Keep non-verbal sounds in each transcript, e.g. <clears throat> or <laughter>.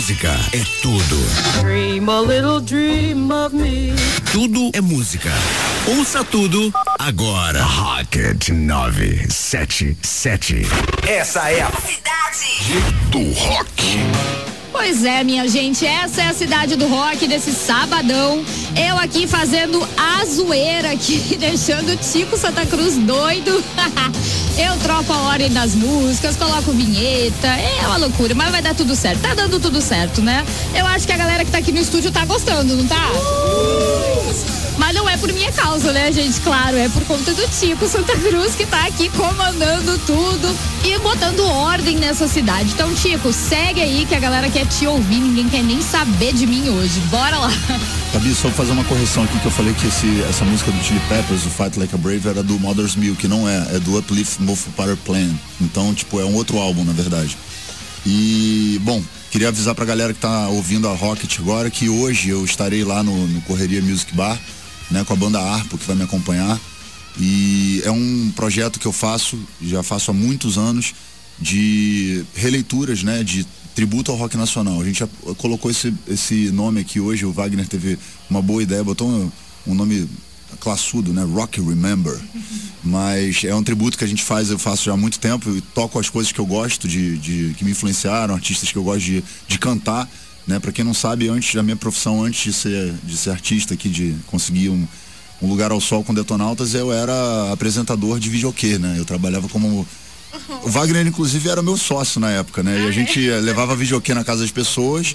música é tudo. Dream a little dream of me. Tudo é música. Ouça tudo agora. Rocket 977. Essa é a cidade do rock. Pois é, minha gente, essa é a cidade do rock desse sabadão. Eu aqui fazendo a zoeira aqui, <laughs> deixando o Tico Santa Cruz doido. <laughs> Eu troco a ordem das músicas, coloco vinheta, é uma loucura, mas vai dar tudo certo. Tá dando tudo certo, né? Eu acho que a galera que tá aqui no estúdio tá gostando, não tá? Mas não é por minha causa, né, gente? Claro, é por conta do Tico Santa Cruz que tá aqui comandando tudo e botando ordem nessa cidade. Então, Tico, segue aí que a galera quer te ouvir, ninguém quer nem saber de mim hoje. Bora lá. Fabi, só fazer uma correção aqui que eu falei que esse, essa música do Chili Peppers, o Fight Like a Brave, era do Mother's Milk, não é, é do Uplift Move Power Plan. Então, tipo, é um outro álbum, na verdade. E, bom, queria avisar pra galera que tá ouvindo a Rocket agora que hoje eu estarei lá no, no Correria Music Bar, né, com a banda Arpo que vai me acompanhar. E é um projeto que eu faço, já faço há muitos anos, de releituras, né, de tributo ao rock nacional. A gente já colocou esse, esse nome aqui hoje, o Wagner teve uma boa ideia, botou um, um nome classudo, né? Rock Remember. <laughs> Mas é um tributo que a gente faz, eu faço já há muito tempo, eu toco as coisas que eu gosto, de, de que me influenciaram, artistas que eu gosto de, de cantar. Né? Para quem não sabe, antes da minha profissão, antes de ser, de ser artista aqui, de conseguir um, um lugar ao sol com Detonautas, eu era apresentador de videokê, né? Eu trabalhava como o Wagner, inclusive, era meu sócio na época, né? E a gente levava videokê na casa das pessoas.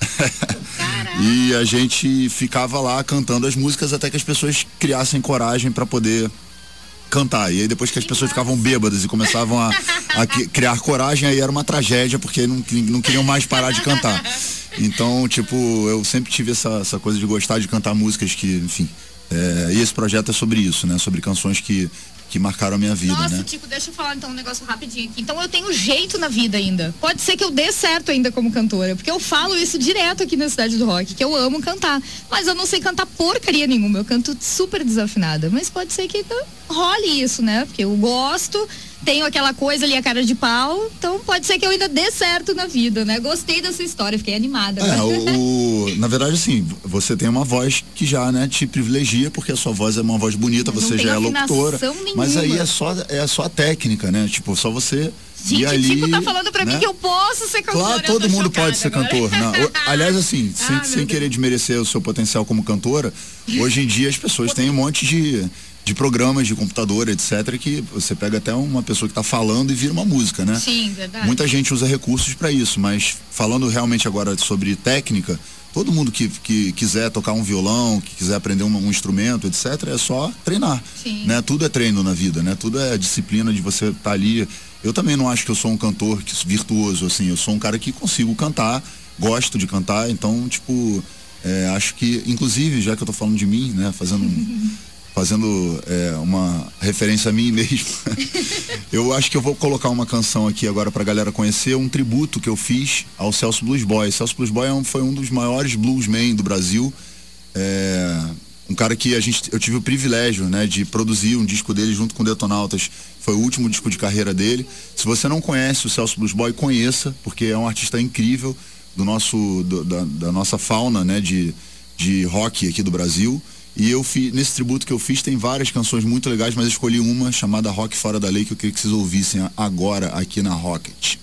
<laughs> e a gente ficava lá cantando as músicas até que as pessoas criassem coragem para poder cantar. E aí depois que as pessoas ficavam bêbadas e começavam a, a criar coragem, aí era uma tragédia, porque não, não queriam mais parar de cantar. <laughs> Então, tipo, eu sempre tive essa, essa coisa de gostar de cantar músicas que, enfim. É, e esse projeto é sobre isso, né? Sobre canções que que marcaram a minha vida, Nossa, né? Tico, deixa eu falar então um negócio rapidinho aqui. Então eu tenho jeito na vida ainda. Pode ser que eu dê certo ainda como cantora, porque eu falo isso direto aqui na Cidade do Rock, que eu amo cantar. Mas eu não sei cantar porcaria nenhuma. Eu canto super desafinada. Mas pode ser que role isso, né? Porque eu gosto, tenho aquela coisa ali, a cara de pau, então pode ser que eu ainda dê certo na vida, né? Gostei dessa história, fiquei animada. É, o, <laughs> o, na verdade, assim, você tem uma voz que já, né, te privilegia, porque a sua voz é uma voz bonita, você já é locutora. Nenhuma. Mas aí é só, é só a técnica, né? Tipo, só você. Gente, e ali, tipo tá falando pra né? mim que eu posso ser cantora. Claro, todo mundo pode ser agora. cantor. Não, <laughs> aliás, assim, sem, Ah, sem meu querer desmerecer o seu potencial como cantora, hoje em dia as pessoas têm um monte de, de programas de computador, etc., que você pega até uma pessoa que está falando e vira uma música, né? Sim, verdade. Muita gente usa recursos para isso, mas falando realmente agora sobre técnica, todo mundo que, que quiser tocar um violão, que quiser aprender um, um instrumento, etc., é só treinar. Sim. Né? Tudo é treino na vida, né? Tudo é disciplina de você estar tá ali. Eu também não acho que eu sou um cantor virtuoso, assim. Eu sou um cara que consigo cantar, gosto de cantar, então, tipo, é, acho que, inclusive, já que eu tô falando de mim, né? Fazendo um, <laughs> fazendo é, uma referência a mim <laughs> mesmo. eu acho que eu vou colocar uma canção aqui agora pra galera conhecer, um tributo que eu fiz ao Celso Blues Boy. Celso Blues Boy é um, foi um dos maiores bluesmen do Brasil. É, um cara que a gente, eu tive o privilégio, né, de produzir um disco dele junto com Detonautas. Foi o último disco de carreira dele. Se você não conhece o Celso Blues Boy, conheça, porque é um artista incrível do nosso, do, da, da nossa fauna, né, de, de rock aqui do Brasil. E eu fiz, nesse tributo que eu fiz, tem várias canções muito legais, mas escolhi uma chamada Rock Fora da Lei, que eu queria que vocês ouvissem agora aqui na Rocket.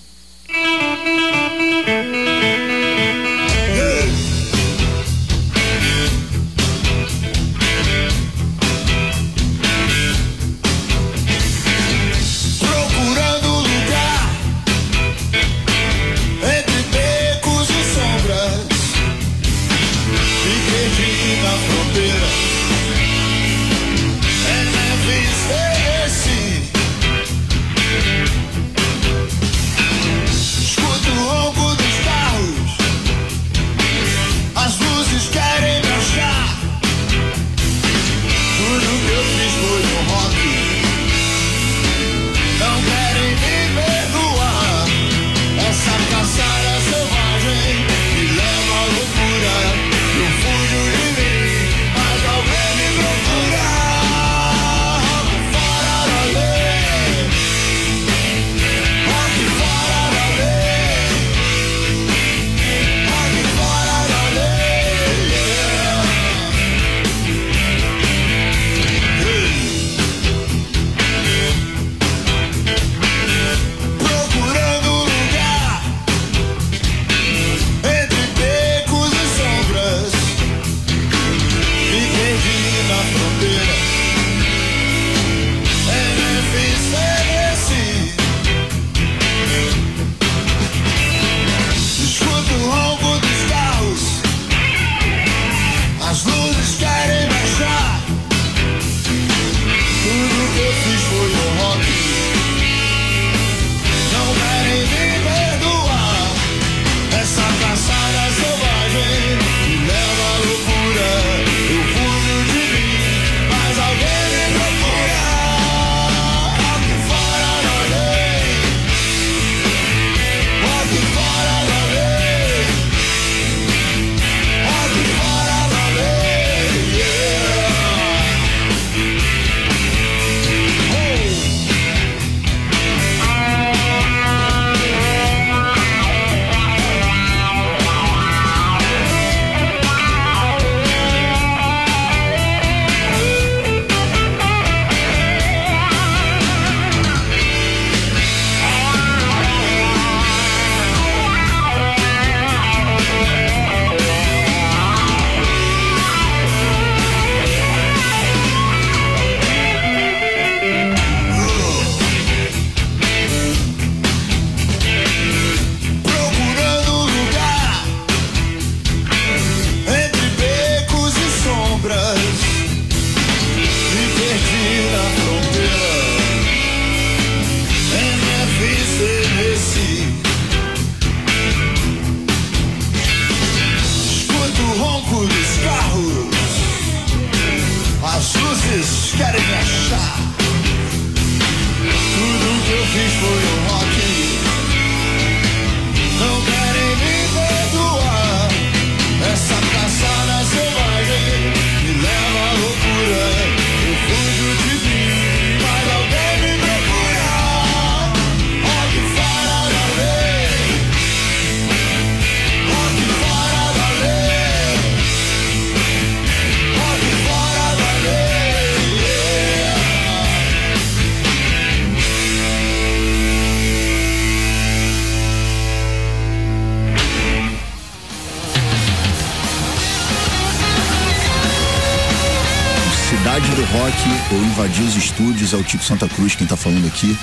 Estúdios, é o Tico Santa Cruz quem tá falando aqui,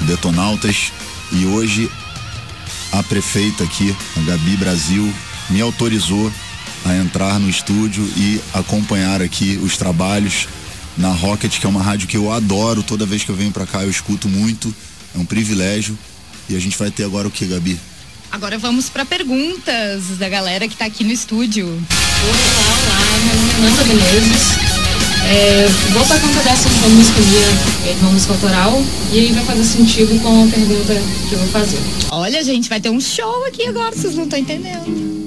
Detonautas, e hoje a prefeita aqui, a Gabi Brasil, me autorizou a entrar no estúdio e acompanhar aqui os trabalhos na Rocket, que é uma rádio que eu adoro, toda vez que eu venho para cá eu escuto muito, é um privilégio. E a gente vai ter agora o que, Gabi? Agora vamos para perguntas da galera que tá aqui no estúdio. Olá, olá, meu nome é Nanda Menezes. É, vou para conta dessa de uma música minha, é, uma música autoral, e aí vai fazer sentido com a pergunta que eu vou fazer. Olha, gente, vai ter um show aqui agora, vocês não estão entendendo.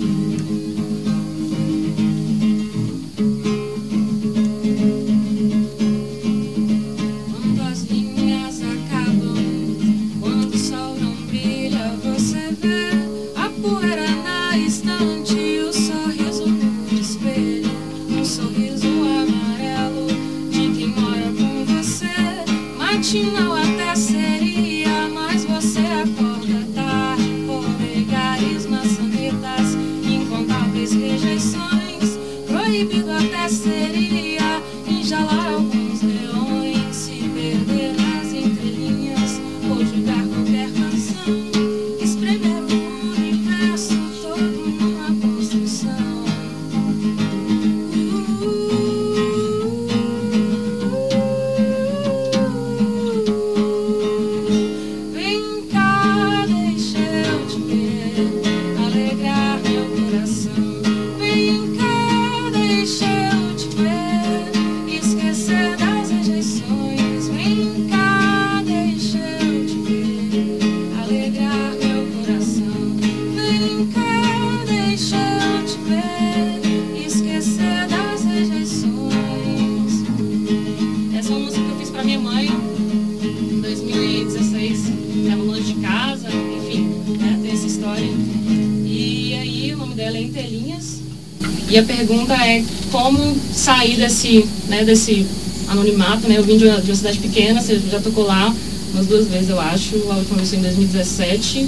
E a pergunta é como sair desse, né, desse anonimato, né? Eu vim de uma, de uma cidade pequena, você já tocou lá umas duas vezes, eu acho. A última vez foi em 2017,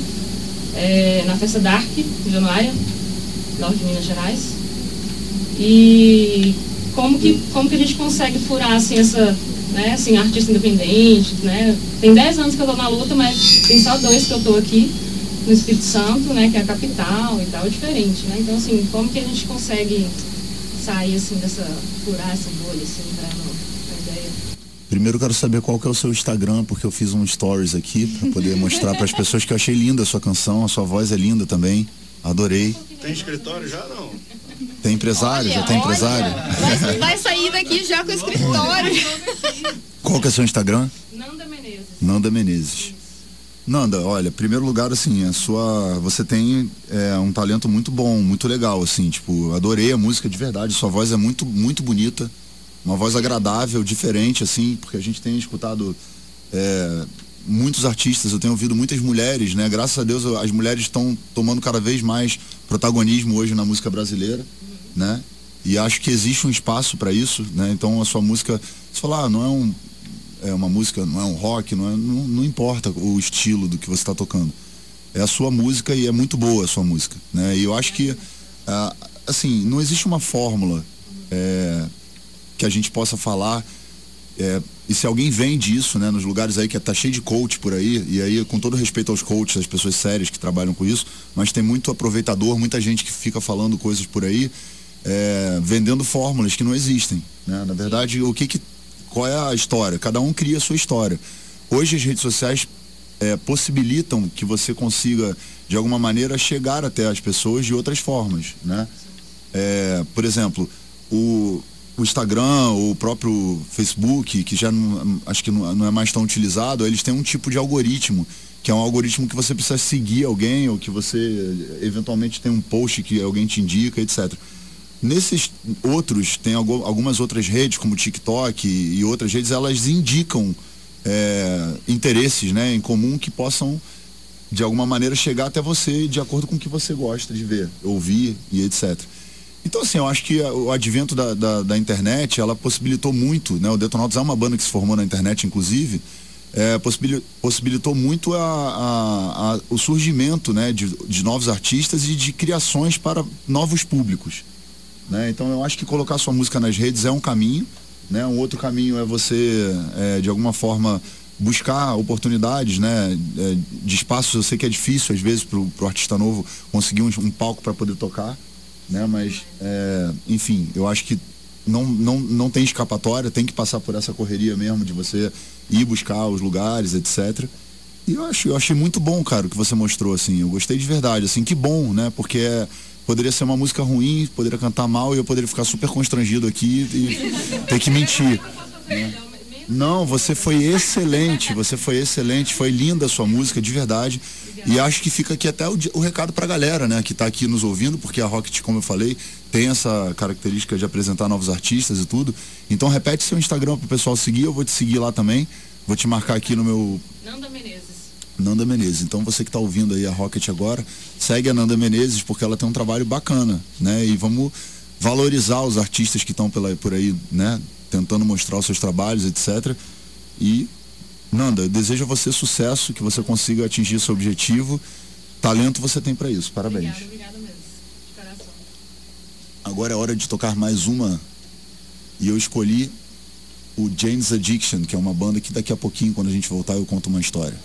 é, na Festa Dark, em Januária, norte de Minas Gerais. E como que, como que a gente consegue furar assim essa, né, assim, artista independente, né? Tem 10 anos que eu tô na luta, mas tem só dois que eu tô aqui no Espírito Santo, né, que é a capital e tal, é diferente, né? Então assim, como que a gente consegue sair assim dessa furar essa bolha assim pra, pra ideia? Primeiro eu quero saber qual que é o seu Instagram, porque eu fiz um stories aqui para poder mostrar para as pessoas que eu achei linda a sua canção, a sua voz é linda também. Adorei. Tem escritório já não? Tem empresário? já tem Olha, empresário? Vai, vai sair daqui já com o escritório. Qual que é o seu Instagram? Nanda Menezes. Nanda Menezes. Nanda, olha, primeiro lugar, assim, a sua. Você tem é, um talento muito bom, muito legal, assim, tipo, adorei a música de verdade. Sua voz é muito, muito bonita. Uma voz agradável, diferente, assim, porque a gente tem escutado é, muitos artistas, eu tenho ouvido muitas mulheres, né? Graças a Deus as mulheres estão tomando cada vez mais protagonismo hoje na música brasileira, né? E acho que existe um espaço para isso, né? Então a sua música, você falar, ah, não é um é uma música, não é um rock, não, é, não, não importa o estilo do que você está tocando. É a sua música e é muito boa a sua música, né? E eu acho que ah, assim, não existe uma fórmula é, que a gente possa falar é, e se alguém vende isso, né, nos lugares aí que tá cheio de coach por aí, e aí com todo respeito aos coaches, as pessoas sérias que trabalham com isso, mas tem muito aproveitador, muita gente que fica falando coisas por aí, é, vendendo fórmulas que não existem, né? Na verdade, o que que qual é a história? Cada um cria a sua história. Hoje as redes sociais é, possibilitam que você consiga de alguma maneira chegar até as pessoas de outras formas, né? É, por exemplo, o, o Instagram, o próprio Facebook, que já não, acho que não, não é mais tão utilizado, eles têm um tipo de algoritmo, que é um algoritmo que você precisa seguir alguém ou que você eventualmente tem um post que alguém te indica, etc. Nesses outros, tem algu- algumas outras redes, como TikTok e, outras redes, elas indicam é, interesses né, em comum que possam, de alguma maneira, chegar até você de acordo com o que você gosta de ver, ouvir e etc. Então, assim, eu acho que o advento da, da, da internet, ela possibilitou muito, né? O Detonautas é uma banda que se formou na internet, inclusive, é, possibili- possibilitou muito a, a- a- o surgimento, né? De, de novos artistas e de criações para novos públicos, né? Então, eu acho que colocar sua música nas redes é um caminho, né? Um outro caminho é você, é, de alguma forma, buscar oportunidades, né? É, de espaços, eu sei que é difícil às vezes pro, pro artista novo conseguir um, um palco para poder tocar, né? Mas, é, enfim, eu acho que não, não, não tem escapatória, tem que passar por essa correria mesmo de você ir buscar os lugares, etc. E eu, acho, eu achei muito bom, cara, o que você mostrou, assim. Eu gostei de verdade, assim, que bom, né? Porque é, poderia ser uma música ruim, poderia cantar mal e eu poderia ficar super constrangido aqui e ter que mentir. Né? Não, você foi excelente, você foi excelente, foi linda a sua música, de verdade. E acho que fica aqui até o, o recado pra galera, né, que tá aqui nos ouvindo, porque a Rocket, como eu falei, tem essa característica de apresentar novos artistas e tudo. Então repete seu Instagram pro pessoal seguir, eu vou te seguir lá também. Vou te marcar aqui no meu. Nanda Menezes. Nanda Menezes. Então você que está ouvindo aí a Rocket agora, segue a Nanda Menezes porque ela tem um trabalho bacana, né? E vamos valorizar os artistas que estão por aí, né? Tentando mostrar os seus trabalhos, etc. E Nanda, eu desejo a você sucesso, que você consiga atingir seu objetivo. Talento você tem para isso. Parabéns. Obrigada, obrigada mesmo. De coração. Agora é hora de tocar mais uma. E eu escolhi o James Addiction, que é uma banda que daqui a pouquinho, quando a gente voltar, eu conto uma história.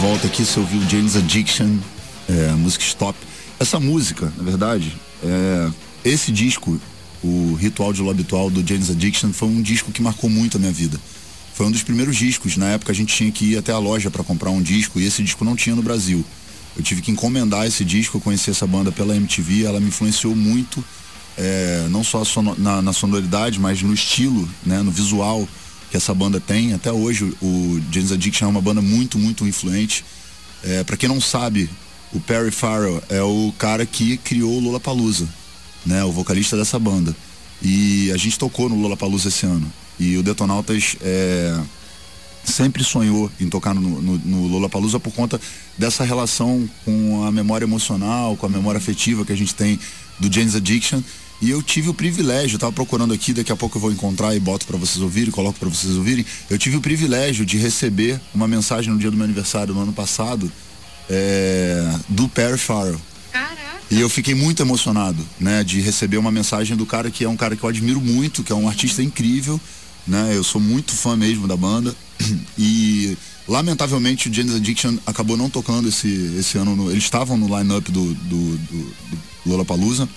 Volta aqui, você ouviu James Addiction, é, a música Stop. Essa música, na verdade, é, esse disco, o Ritual de Lo Habitual do James Addiction, foi um disco que marcou muito a minha vida. Foi um dos primeiros discos. Na época a gente tinha que ir até a loja para comprar um disco e esse disco não tinha no Brasil. Eu tive que encomendar esse disco, eu conheci essa banda pela MTV, ela me influenciou muito, é, não só na, na, sonoridade, mas no estilo, né, no visual que essa banda tem. Até hoje o James Addiction é uma banda muito, muito influente. É, para quem não sabe, o Perry Farrell é o cara que criou o Lollapalooza, né, o vocalista dessa banda. E a gente tocou no Lollapalooza esse ano. E o Detonautas é, sempre sonhou em tocar no, no, no Lollapalooza por conta dessa relação com a memória emocional, com a memória afetiva que a gente tem do James Addiction. E eu tive o privilégio, estava procurando aqui, daqui a pouco eu vou encontrar e boto para vocês ouvirem, coloco para vocês ouvirem. Eu tive o privilégio de receber uma mensagem no dia do meu aniversário no ano passado é, do Perry Farrell. Caraca. E eu fiquei muito emocionado, né, de receber uma mensagem do cara que é um cara que eu admiro muito, que é um artista incrível né? Eu sou muito fã mesmo da banda <clears throat> e lamentavelmente o James Addiction acabou não tocando esse, esse ano. No, eles estavam no line-up do, do, do, do Lollapalooza,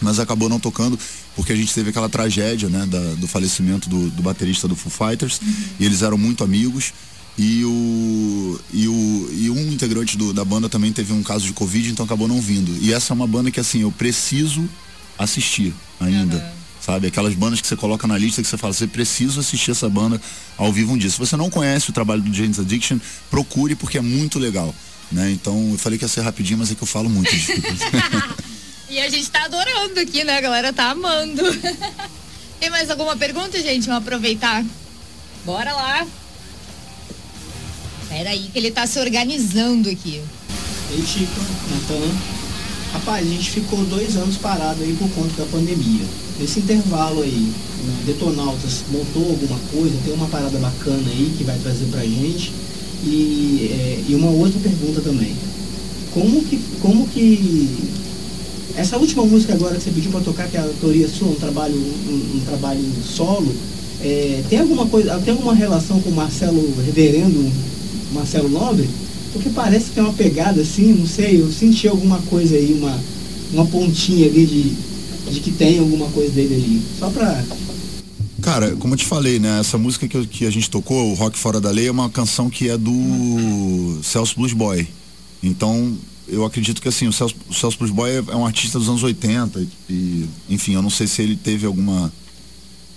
mas acabou não tocando porque a gente teve aquela tragédia, né? Da, do falecimento do, do baterista do Foo Fighters uhum. e eles eram muito amigos. E o, e o e um integrante do, da banda também teve um caso de Covid, então acabou não vindo. E essa é uma banda que assim, eu preciso assistir ainda. Uhum sabe? Aquelas bandas que você coloca na lista que você fala, você precisa assistir essa banda ao vivo um dia. Se você não conhece o trabalho do James Addiction, procure porque é muito legal, né? Então, eu falei que ia ser rapidinho, mas é que eu falo muito, <laughs> e a gente tá adorando aqui, né? A galera tá amando. <laughs> Tem mais alguma pergunta, gente? Vamos aproveitar. Bora lá. Pera aí que ele tá se organizando aqui. Ei, Chico, Natan. Rapaz, a gente ficou dois anos parado aí por conta da pandemia nesse intervalo aí, né, Detonautas montou alguma coisa, tem uma parada bacana aí que vai trazer pra gente. E, é, e uma outra pergunta também. Como que, como que essa última música agora que você pediu para tocar, que é a autoria sua, um trabalho, um, um trabalho solo, é, tem alguma coisa, tem alguma relação com o Marcelo Reverendo Marcelo Nobre? Porque parece que é uma pegada assim, não sei, eu senti alguma coisa aí, uma, uma pontinha ali de, de que tem alguma coisa dele ali. Só pra. Cara, como eu te falei, né? Essa música que, que a gente tocou, o Rock Fora da Lei, é uma canção que é do Celso Blues Boy. Então, eu acredito que assim, o Celso, o Celso Boy é, é um artista dos anos 80 e, enfim, eu não sei se ele teve alguma.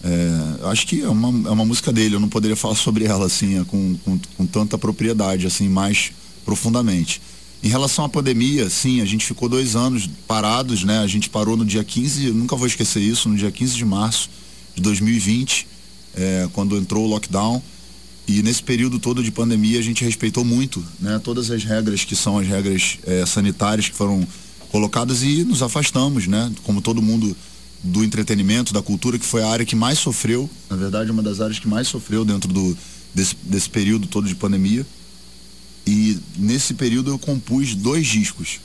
É, acho que é uma, é uma música dele, eu não poderia falar sobre ela assim, é, com, com, com tanta propriedade, assim, mais profundamente. Em relação à pandemia, sim, a gente ficou dois anos parados, né? A gente parou no dia 15, eu nunca vou esquecer isso, no dia 15 de março de 2020, é, quando entrou o lockdown. E nesse período todo de pandemia a gente respeitou muito, né? Todas as regras que são as regras é, sanitárias que foram colocadas e nos afastamos, né? Como todo mundo do entretenimento, da cultura, que foi a área que mais sofreu, na verdade, uma das áreas que mais sofreu dentro do, desse, desse período todo de pandemia. E nesse período eu compus dois discos.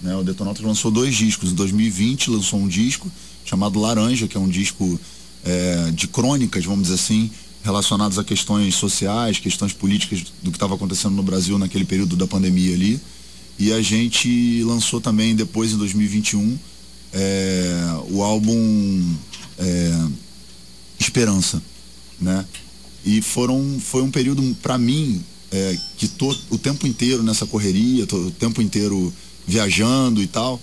Né? O Detonautas lançou dois discos. Em 2020 lançou um disco chamado Laranja, que é um disco é, de crônicas, vamos dizer assim, relacionados a questões sociais, questões políticas do que estava acontecendo no Brasil naquele período da pandemia ali. E a gente lançou também depois, em 2021, é, o álbum é, Esperança, né? E foram, foi um período, para mim, é, que tô o tempo inteiro nessa correria, tô o tempo inteiro viajando e tal,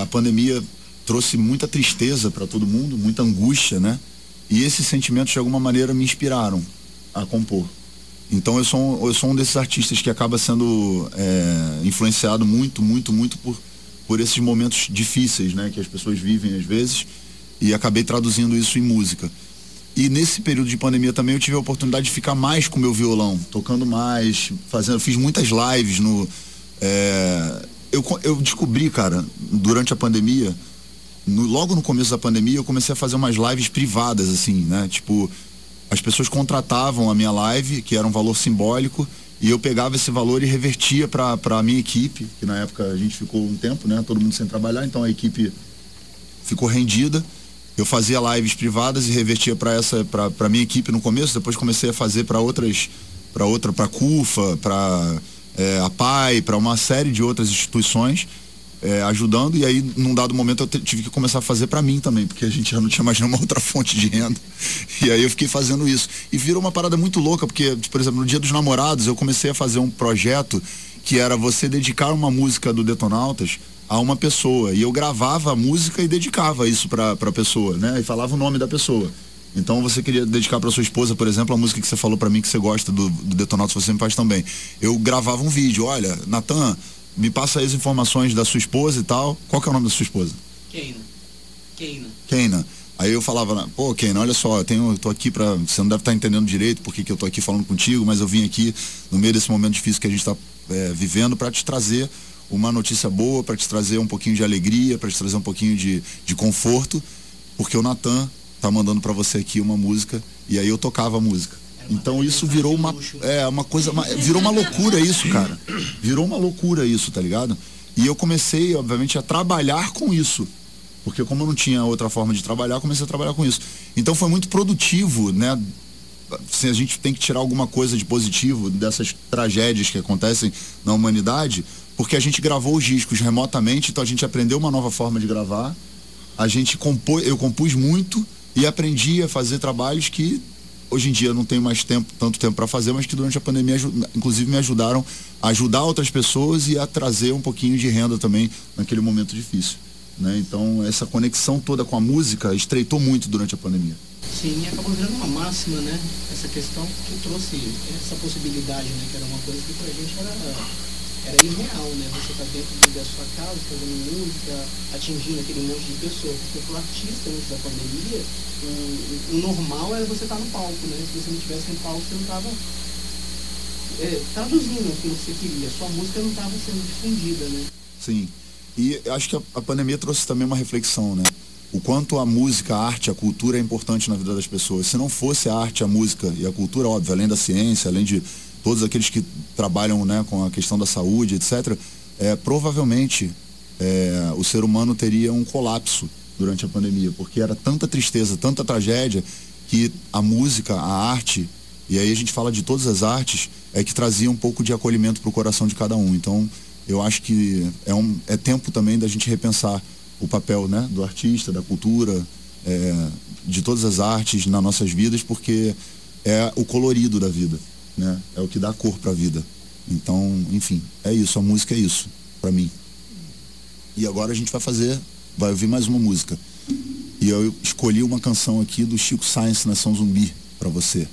a pandemia trouxe muita tristeza para todo mundo, muita angústia, né? E esses sentimentos de alguma maneira me inspiraram a compor. Então eu sou, eu sou um desses artistas que acaba sendo é, influenciado muito, muito, muito por, por esses momentos difíceis, né? Que as pessoas vivem às vezes e acabei traduzindo isso em música. E nesse período de pandemia também eu tive a oportunidade de ficar mais com meu violão, tocando mais, fazendo, fiz muitas lives no. É, eu, eu descobri, cara, durante a pandemia, no, logo no começo da pandemia, eu comecei a fazer umas lives privadas, assim, né? Tipo, as pessoas contratavam a minha live, que era um valor simbólico, e eu pegava esse valor e revertia para a minha equipe, que na época a gente ficou um tempo, né? Todo mundo sem trabalhar, então a equipe ficou rendida eu fazia lives privadas e revertia para essa para minha equipe no começo depois comecei a fazer para outras para outra para CUFA para é, a PAI, para uma série de outras instituições. É, ajudando e aí num dado momento eu tive que começar a fazer para mim também porque a gente já não tinha mais <laughs> nenhuma outra fonte de renda. E aí eu fiquei fazendo isso. E virou uma parada muito louca porque por exemplo no dia dos namorados eu comecei a fazer um projeto que era você dedicar uma música do Detonautas a uma pessoa. E eu gravava a música e dedicava isso para para pessoa né? E falava o nome da pessoa. Então você queria dedicar para sua esposa, por exemplo, a música que você falou para mim que você gosta do, do Detonautas, você me faz também. Eu gravava um vídeo, olha, Natan, me passa aí as informações da sua esposa e tal. Qual que é o nome da sua esposa? Keina. Keina. Keina. Aí eu falava, pô, Keina, olha só, eu tenho, eu tô aqui pra. Você não deve estar entendendo direito porque que eu tô aqui falando contigo, mas eu vim aqui no meio desse momento difícil que a gente está vivendo para te trazer uma notícia boa, para te trazer um pouquinho de alegria, para te trazer um pouquinho de, de conforto, porque o Natan tá mandando para você aqui uma música e aí eu tocava a música. Então isso virou uma é uma coisa, uma- virou uma loucura isso, cara. Virou uma loucura isso, tá ligado? E eu comecei, obviamente, a trabalhar com isso. Porque como eu não tinha outra forma de trabalhar, comecei a trabalhar com isso. Então foi muito produtivo, né? Se a gente tem que tirar alguma coisa de positivo dessas tragédias que acontecem na humanidade, porque a gente gravou os discos remotamente, então a gente aprendeu uma nova forma de gravar. A gente compôs, eu compus muito e aprendi a fazer trabalhos que hoje em dia eu não tenho mais tempo, tanto tempo para fazer, mas que durante a pandemia, inclusive, me ajudaram a ajudar outras pessoas e a trazer um pouquinho de renda também naquele momento difícil. Né? Então, essa conexão toda com a música estreitou muito durante a pandemia. Sim, e acabou virando uma máxima, né? Essa questão que trouxe essa possibilidade, né? Que era uma coisa que pra gente era, era irreal, né? Você tá dentro da sua casa, fazendo música, atingindo aquele monte de pessoas. Porque pro artista antes da pandemia, o, o normal era você estar no palco, né? Se você não tivesse no palco, você não tava é, traduzindo aquilo que você queria. Sua música não estava sendo difundida, né? Sim. E acho que a, a pandemia trouxe também uma reflexão, né? O quanto a música, a arte, a cultura é importante na vida das pessoas. Se não fosse a arte, a música e a cultura, óbvio, além da ciência, além de todos aqueles que trabalham né, com a questão da saúde, etc., é, provavelmente é, o ser humano teria um colapso durante a pandemia, porque era tanta tristeza, tanta tragédia, que a música, a arte, e aí a gente fala de todas as artes, é que trazia um pouco de acolhimento para o coração de cada um. Então, eu acho que é, um, é tempo também da gente repensar o papel né, do artista, da cultura, é, de todas as artes nas nossas vidas, porque é o colorido da vida, né? É o que dá cor para a vida. Então, enfim, é isso. A música é isso para mim. E agora a gente vai fazer, vai ouvir mais uma música. E eu escolhi uma canção aqui do Chico Science Nação Zumbi para você.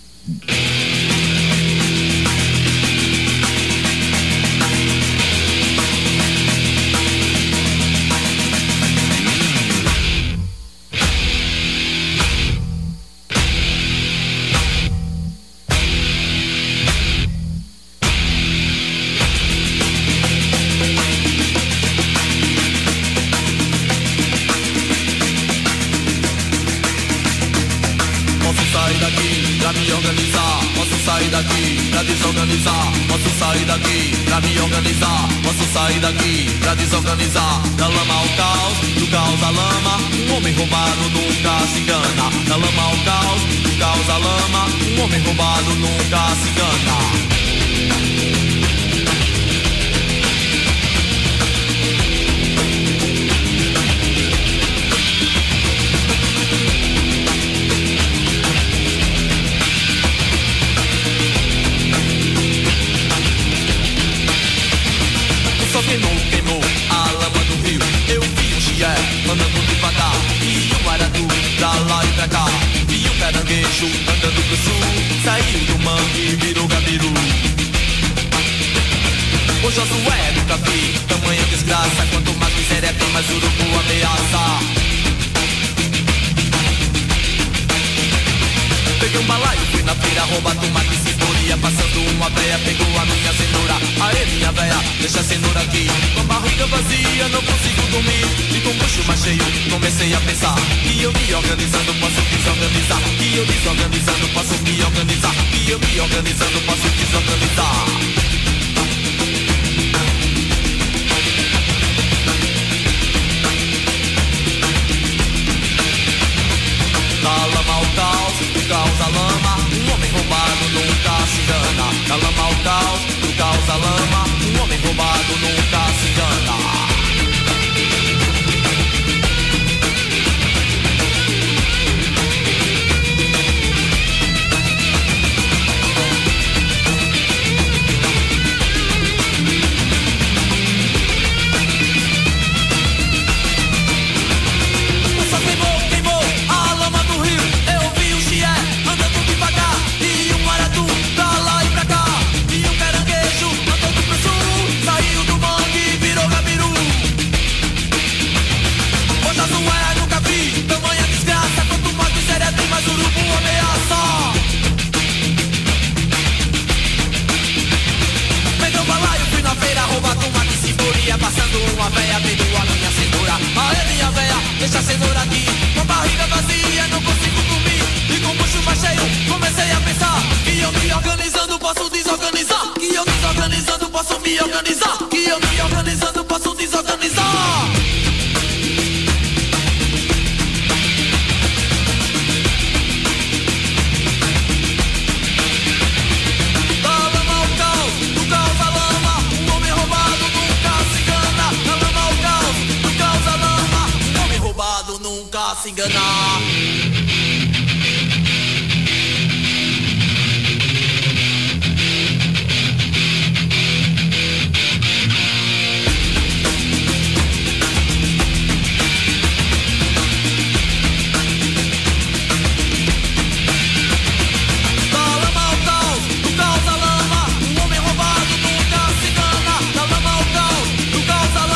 Organizando, posso desorganizar Da lama ao caos, do caos à lama Um homem roubado nunca se engana Da lama ao caos, do caos à lama roubado nunca se engana.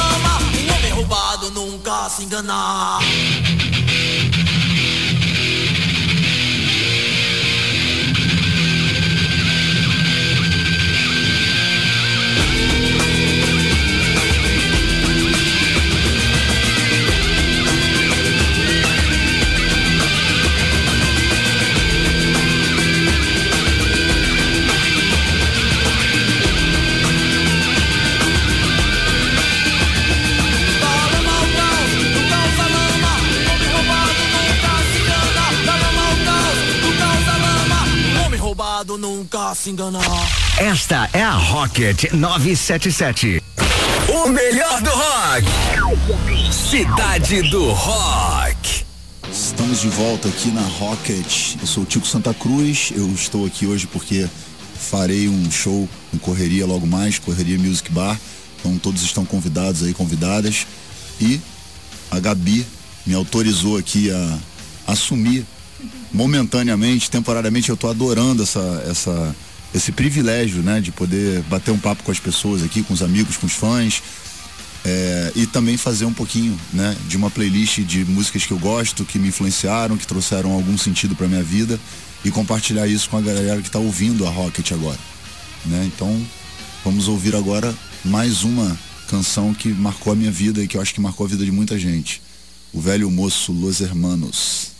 Lama Um homem roubado nunca se engana Esta é a Rocket 977. O melhor do rock. Cidade do Rock. Estamos de volta aqui na Rocket. Eu sou o Tico Santa Cruz. Eu estou aqui hoje porque farei um show em Correria logo mais, Correria Music Bar. Então todos estão convidados aí, convidadas. E a Gabi me autorizou aqui a assumir momentaneamente, temporariamente. Eu estou adorando essa, essa, esse privilégio, né, de poder bater um papo com as pessoas aqui, com os amigos, com os fãs. É, e também fazer um pouquinho, né, de uma playlist de músicas que eu gosto, que me influenciaram, que trouxeram algum sentido para minha vida e compartilhar isso com a galera que está ouvindo a Rocket agora, né? Então, vamos ouvir agora mais uma canção que marcou a minha vida e que eu acho que marcou a vida de muita gente. O velho moço Los Hermanos.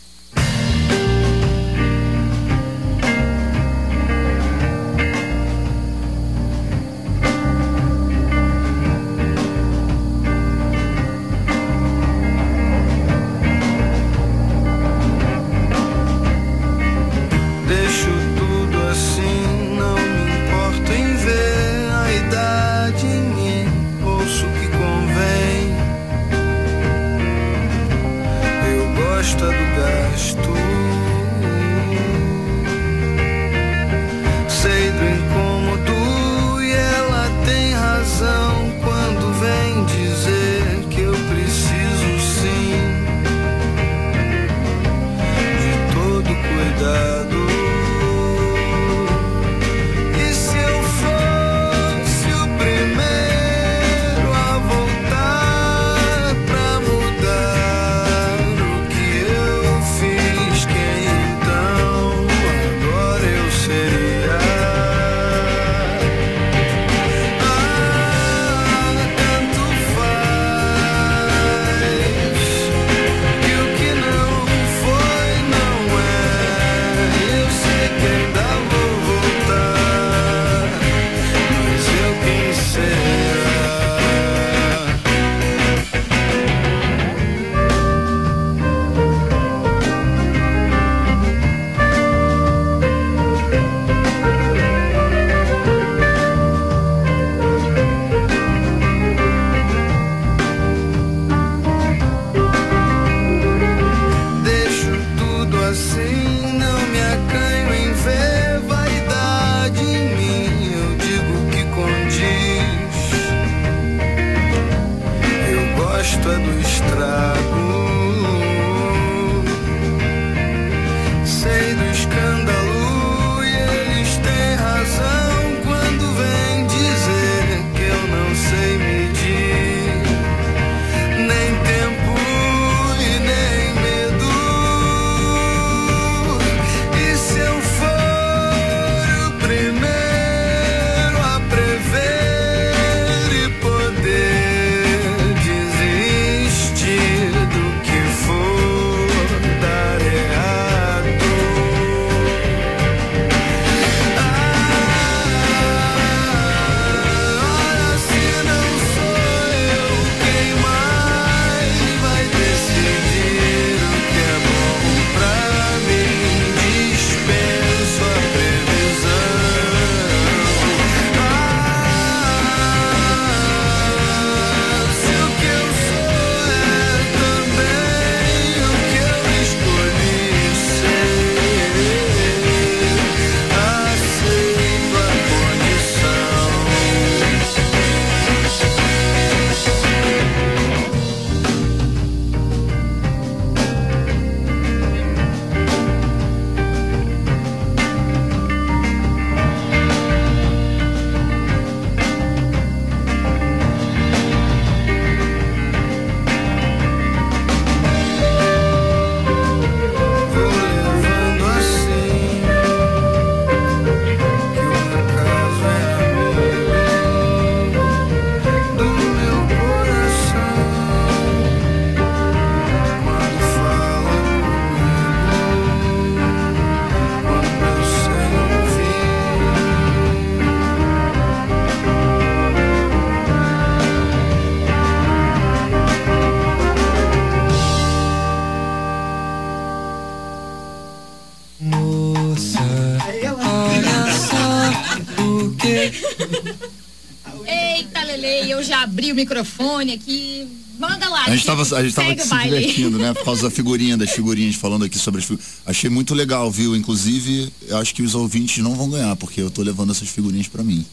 Microfone aqui. Manda lá. A gente tava, a gente tava se baile. divertindo, né? Por causa da figurinha, das figurinhas, falando aqui sobre as figurinhas. Achei muito legal, viu? Inclusive, eu acho que os ouvintes não vão ganhar, porque eu tô levando essas figurinhas pra mim.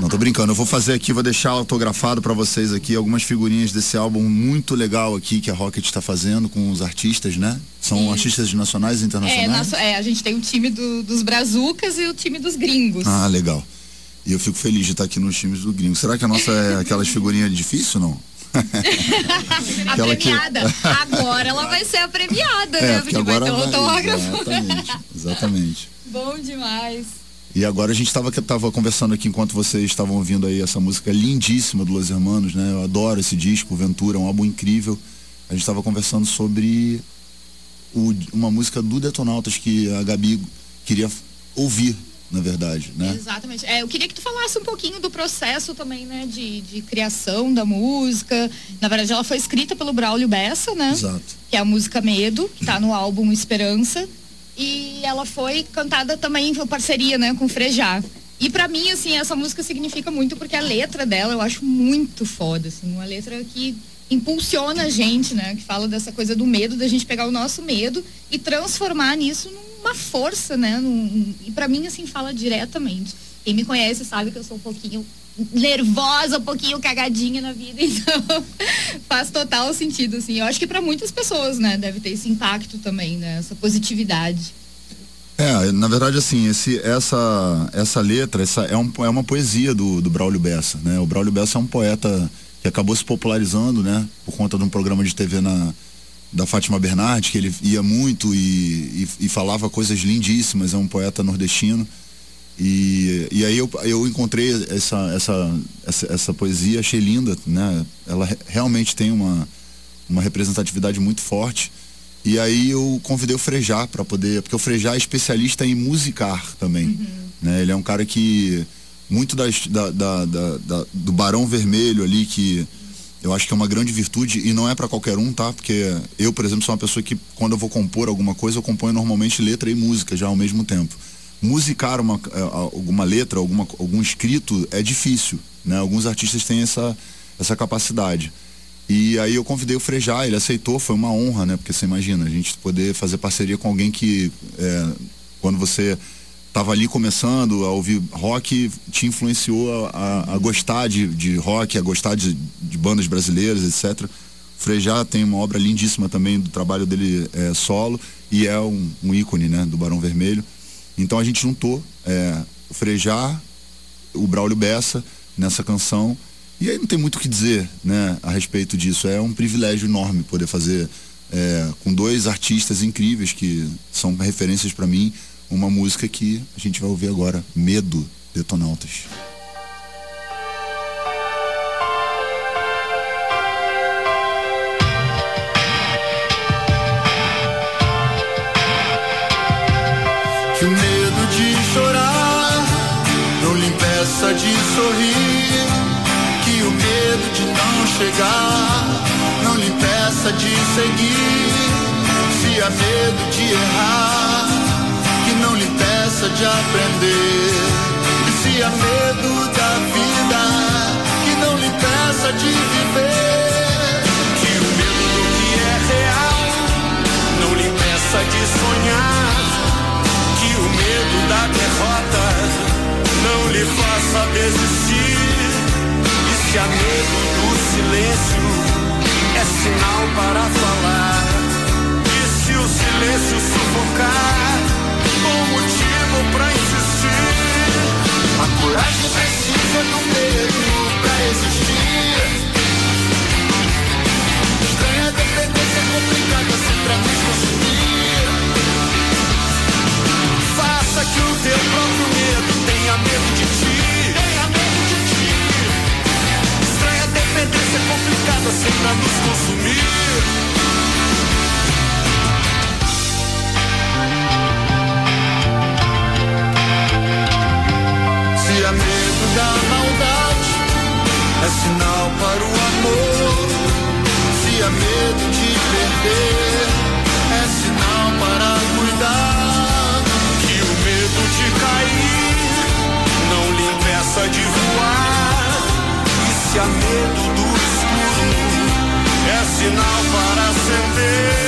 Não tô brincando, eu vou fazer aqui, vou deixar autografado pra vocês aqui algumas figurinhas desse álbum muito legal aqui que a Rocket tá fazendo com os artistas, né? São artistas nacionais e É, internacionais? nosso- é, a gente tem o time do- dos brazucas e o time dos gringos. Ah, legal. E eu fico feliz de estar aqui nos times do gringo. Será que a nossa é aquelas figurinhas difíceis ou não? a <laughs> aquela que- premiada. Agora ela vai ser a premiada, É, né? porque vai ter um autógrafo. Exatamente, <laughs> exatamente. Bom demais. E agora a gente estava tava conversando aqui enquanto vocês estavam ouvindo aí essa música lindíssima do Los Hermanos, né? Eu adoro esse disco, Ventura, é um álbum incrível. A gente estava conversando sobre o- uma música do Detonautas que a Gabi queria ouvir, na verdade, né? Exatamente. É, eu queria que tu falasse um pouquinho do processo também, né, de, de criação da música. Na verdade, ela foi escrita pelo Braulio Bessa, né? Exato. Que é a música Medo, que tá no álbum Esperança. E ela foi cantada também em parceria, né, com Frejá. E pra mim, assim, essa música significa muito porque a letra dela eu acho muito foda, assim, uma letra que impulsiona a gente, né, que fala dessa coisa do medo, da gente pegar o nosso medo e transformar nisso numa força, né, num- e pra mim, assim, fala diretamente. Quem me conhece sabe que eu sou um pouquinho nervosa, um pouquinho cagadinha na vida, <laughs> então faz total sentido, assim. Eu acho que pra muitas pessoas, né, deve ter esse impacto também, né, essa positividade. É, na verdade, assim, esse, essa, essa letra essa é, um, é uma poesia do, do Braulio Bessa, né? O Braulio Bessa é um poeta que acabou se popularizando, né? Por conta de um programa de TV na, da Fátima Bernardes, que ele ia muito e, e, e falava coisas lindíssimas, é um poeta nordestino. E, e aí eu, eu encontrei essa, essa, essa, essa poesia, achei linda, né? Ela re- realmente tem uma, uma representatividade muito forte. E aí eu convidei o Frejá para poder, porque o Frejá é especialista em musicar também. Né? Ele é um cara que muito das, da, da- da- da- do Barão Vermelho ali que eu acho que é uma grande virtude e não é para qualquer um, tá? Porque eu, por exemplo, sou uma pessoa que quando eu vou compor alguma coisa, eu componho normalmente letra e música já ao mesmo tempo. Musicar uma, eh, alguma letra, alguma, algum escrito é difícil, né? Alguns artistas têm essa, essa capacidade. E aí eu convidei o Frejá, ele aceitou, foi uma honra, né? Porque você imagina, a gente poder fazer parceria com alguém que é, quando você tava ali começando a ouvir rock, te influenciou a, a- a gostar de, de rock, a gostar de, de bandas brasileiras, etc. Frejá tem uma obra lindíssima também do trabalho dele é, solo e é um, um ícone né, do Barão Vermelho. Então a gente juntou é, o Frejá, o Braulio Bessa nessa canção. E aí não tem muito o que dizer né, a respeito disso. É um privilégio enorme poder fazer é, com dois artistas incríveis que são referências para mim uma música que a gente vai ouvir agora, Medo, Detonautas. Que o medo de chorar não lhe impeça de sorrir. Que o medo de não chegar não lhe impeça de seguir. Se há medo de errar, de aprender. E se há medo da vida, que não lhe impeça de viver. Que o medo do que é real não lhe impeça de sonhar que o medo da derrota não lhe faça desistir. E se há medo do silêncio, é sinal para falar. E se o silêncio sufocar, para insistir. A coragem precisa do medo para existir. Estranha dependência complicada sempre a nos consumir. Faça que o teu próprio medo tenha medo de ti. Tenha medo de ti. Estranha dependência complicada sempre a nos consumir. Sinal para o amor. Se há medo de perder, é sinal para cuidar. Que o medo de cair não lhe impeça de voar. E se há medo do escuro, é sinal para acender.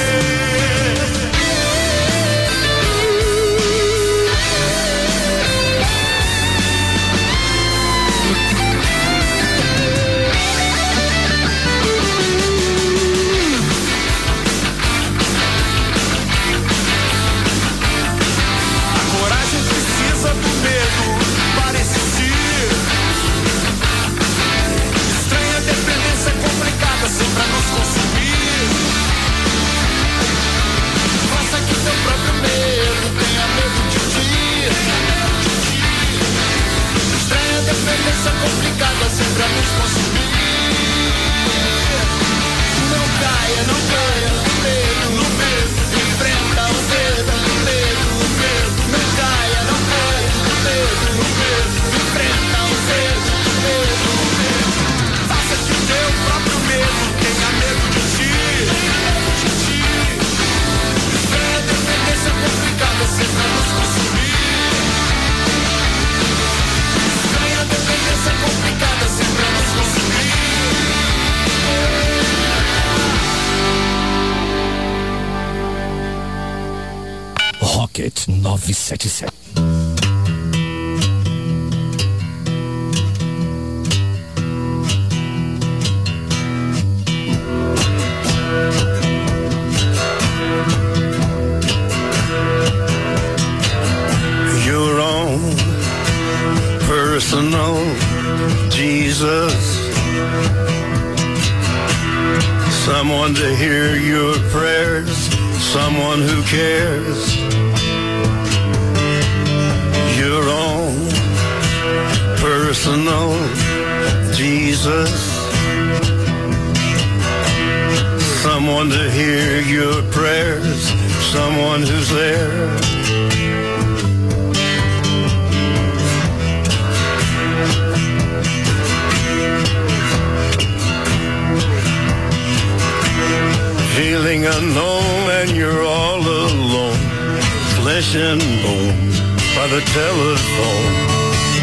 Personal Jesus. Someone to hear your prayers, someone who's there. feeling unknown and you're all alone. Flesh and bone by the telephone.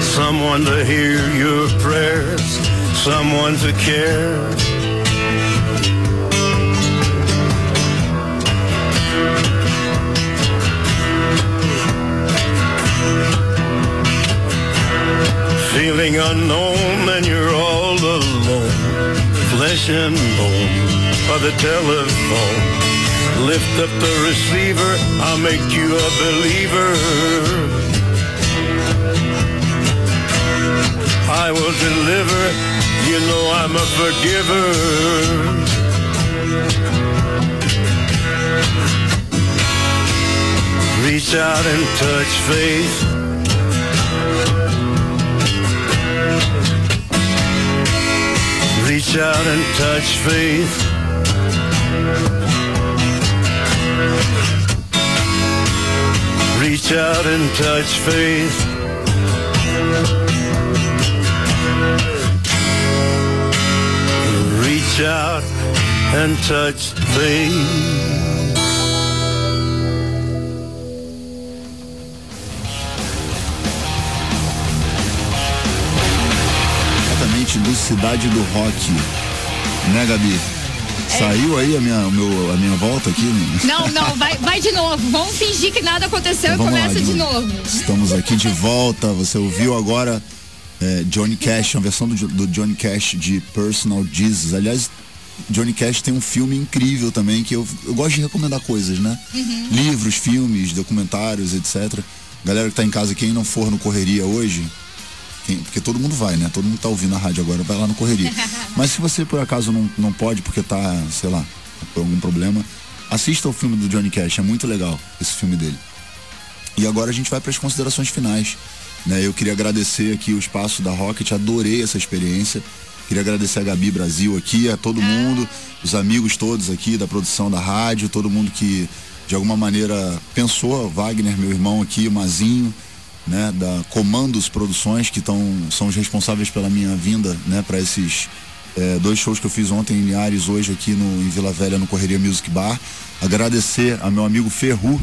Someone to hear your prayers, someone to care. Feeling unknown and you're all alone, flesh and bone by the telephone. Lift up the receiver, I'll make you a believer. I will deliver, you know I'm a forgiver. Reach out and touch faith. Reach out and touch faith. Reach out and touch faith. Reach out and touch. Exatamente, do Cidade do Rock. Né, Gabi? Saiu aí a minha, o meu, a minha volta aqui? né? Não, não, vai, vai de novo. Vamos fingir que nada aconteceu Então e vamos lá, começa de novo. Estamos aqui de volta. Você ouviu agora é, Johnny Cash, uma versão do, do Johnny Cash de Personal Jesus. Aliás, Johnny Cash tem um filme incrível também que eu, eu gosto de recomendar coisas, né? Livros, filmes, documentários, etc. Galera que tá em casa, quem não for no Correria hoje, quem- porque todo mundo vai, né? Todo mundo tá ouvindo a rádio agora, vai lá no Correria. <laughs> Mas se você por acaso não, não pode, porque tá, sei lá, por algum problema, assista o filme do Johnny Cash, é muito legal esse filme dele. E agora a gente vai para as considerações finais. Né? Eu queria agradecer aqui o espaço da Rocket, adorei essa experiência. Queria agradecer a Gabi Brasil aqui, a todo mundo, os amigos todos aqui da produção da rádio, todo mundo que de alguma maneira pensou, Wagner, meu irmão aqui, o Mazinho, né, da Comandos Produções, que tão, são os responsáveis pela minha vinda, né, para esses é, dois shows que eu fiz ontem em Linhares, hoje aqui no, em Vila Velha, no Correria Music Bar. Agradecer a meu amigo Ferru,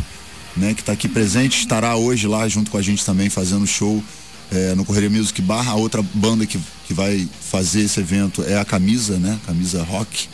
né, que está aqui presente, estará hoje lá junto com a gente também fazendo show é, no Correria Music Bar. A outra banda que, que vai fazer esse evento é a Camisa, né, Camisa Rock.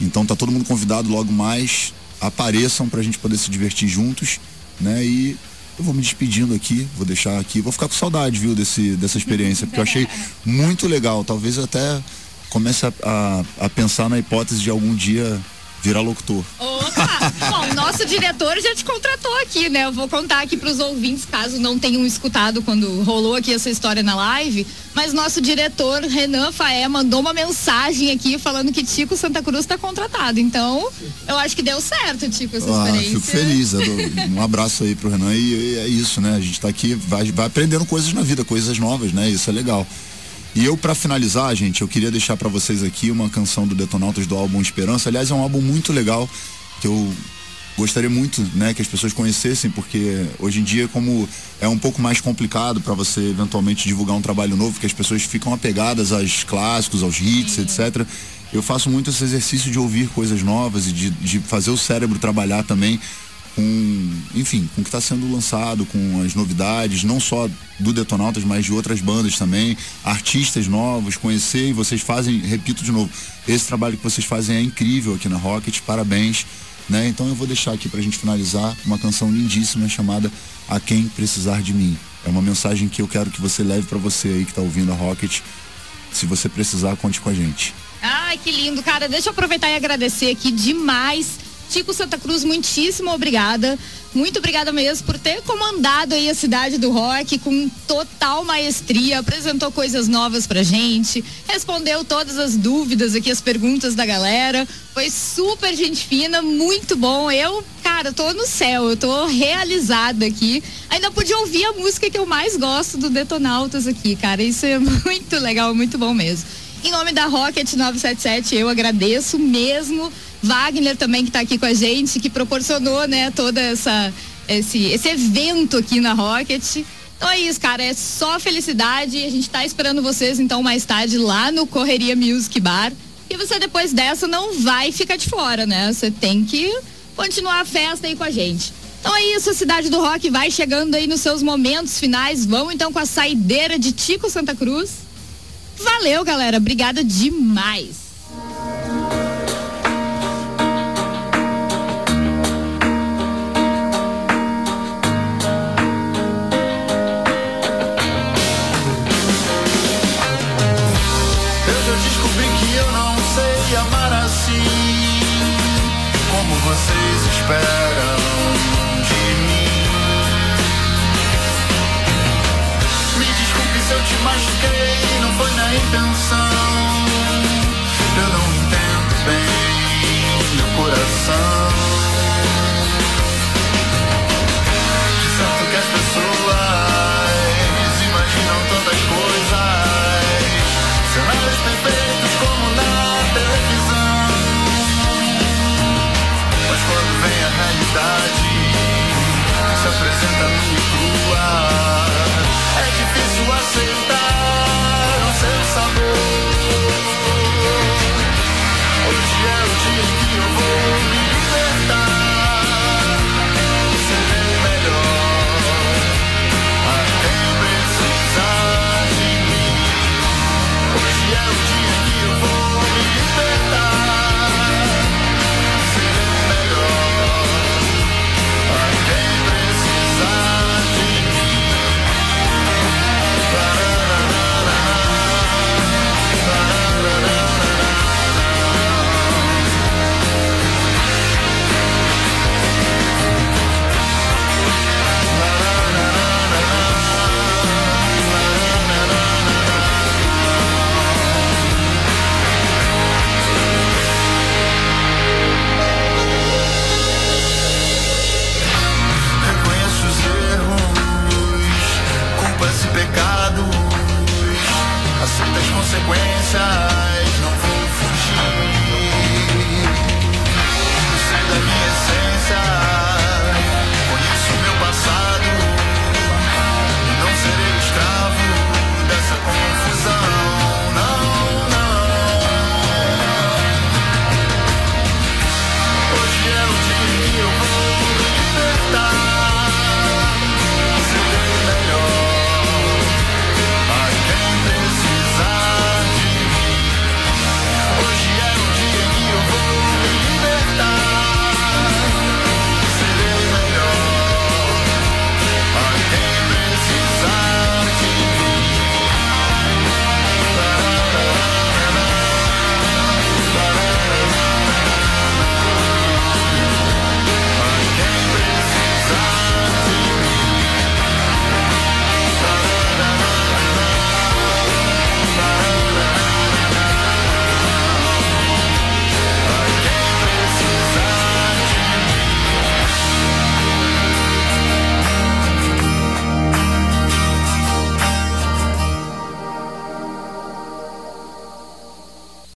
Então tá todo mundo convidado logo mais. Apareçam pra gente poder se divertir juntos, né? E eu vou me despedindo aqui, vou deixar aqui, vou ficar com saudade, viu, desse, dessa experiência, porque eu achei muito legal. Talvez até comece a, a, a pensar na hipótese de algum dia virar locutor. Opa! <laughs> Bom, nosso diretor já te contratou aqui, né? Eu vou contar aqui pros ouvintes, caso não tenham escutado quando rolou aqui essa história na live. Mas nosso diretor, Renan Faé, mandou uma mensagem aqui falando que Tico Santa Cruz tá contratado. Então, eu acho que deu certo, Tico, essa Ah, experiência. fico feliz. Um abraço aí pro Renan e, e é isso, né? A gente tá aqui, vai, vai aprendendo coisas na vida, coisas novas, né? Isso é legal. E eu, pra finalizar, gente, eu queria deixar pra vocês aqui uma canção do Detonautas do álbum Esperança. Aliás, é um álbum muito legal que eu gostaria muito, né, que as pessoas conhecessem, porque hoje em dia, como é um pouco mais complicado pra você eventualmente divulgar um trabalho novo, que as pessoas ficam apegadas aos clássicos, aos hits, etc. Eu faço muito esse exercício de ouvir coisas novas e de, de fazer o cérebro trabalhar também com, enfim, com o que está sendo lançado, com as novidades, não só do Detonautas, mas de outras bandas também, artistas novos, conhecer e vocês fazem, repito de novo, esse trabalho que vocês fazem é incrível aqui na Rocket, parabéns, né? Então eu vou deixar aqui pra gente finalizar uma canção lindíssima chamada A Quem Precisar de Mim. É uma mensagem que eu quero que você leve pra você aí que tá ouvindo a Rocket. Se você precisar, conte com a gente. Ai, que lindo, cara. Deixa eu aproveitar e agradecer aqui demais Tico Santa Cruz, muitíssimo obrigada. Muito obrigada mesmo por ter comandado aí a cidade do rock com total maestria, apresentou coisas novas pra gente, respondeu todas as dúvidas aqui, as perguntas da galera. Foi super gente fina, muito bom. Eu, cara, tô no céu, eu tô realizada aqui. Ainda pude ouvir a música que eu mais gosto do Detonautas aqui, cara. Isso é <laughs> muito legal, muito bom mesmo. Em nome da Rocket 977, eu agradeço mesmo. Wagner também que está aqui com a gente, que proporcionou, né, toda essa esse esse evento aqui na Rocket. Então é isso, cara, é só felicidade. A gente está esperando vocês então mais tarde lá no Correria Music Bar. E você depois dessa não vai ficar de fora, né? Você tem que continuar a festa aí com a gente. Então é isso, a cidade do rock vai chegando aí nos seus momentos finais. Vamos então com a saideira de Tico Santa Cruz. Valeu, galera. Obrigada demais. Vocês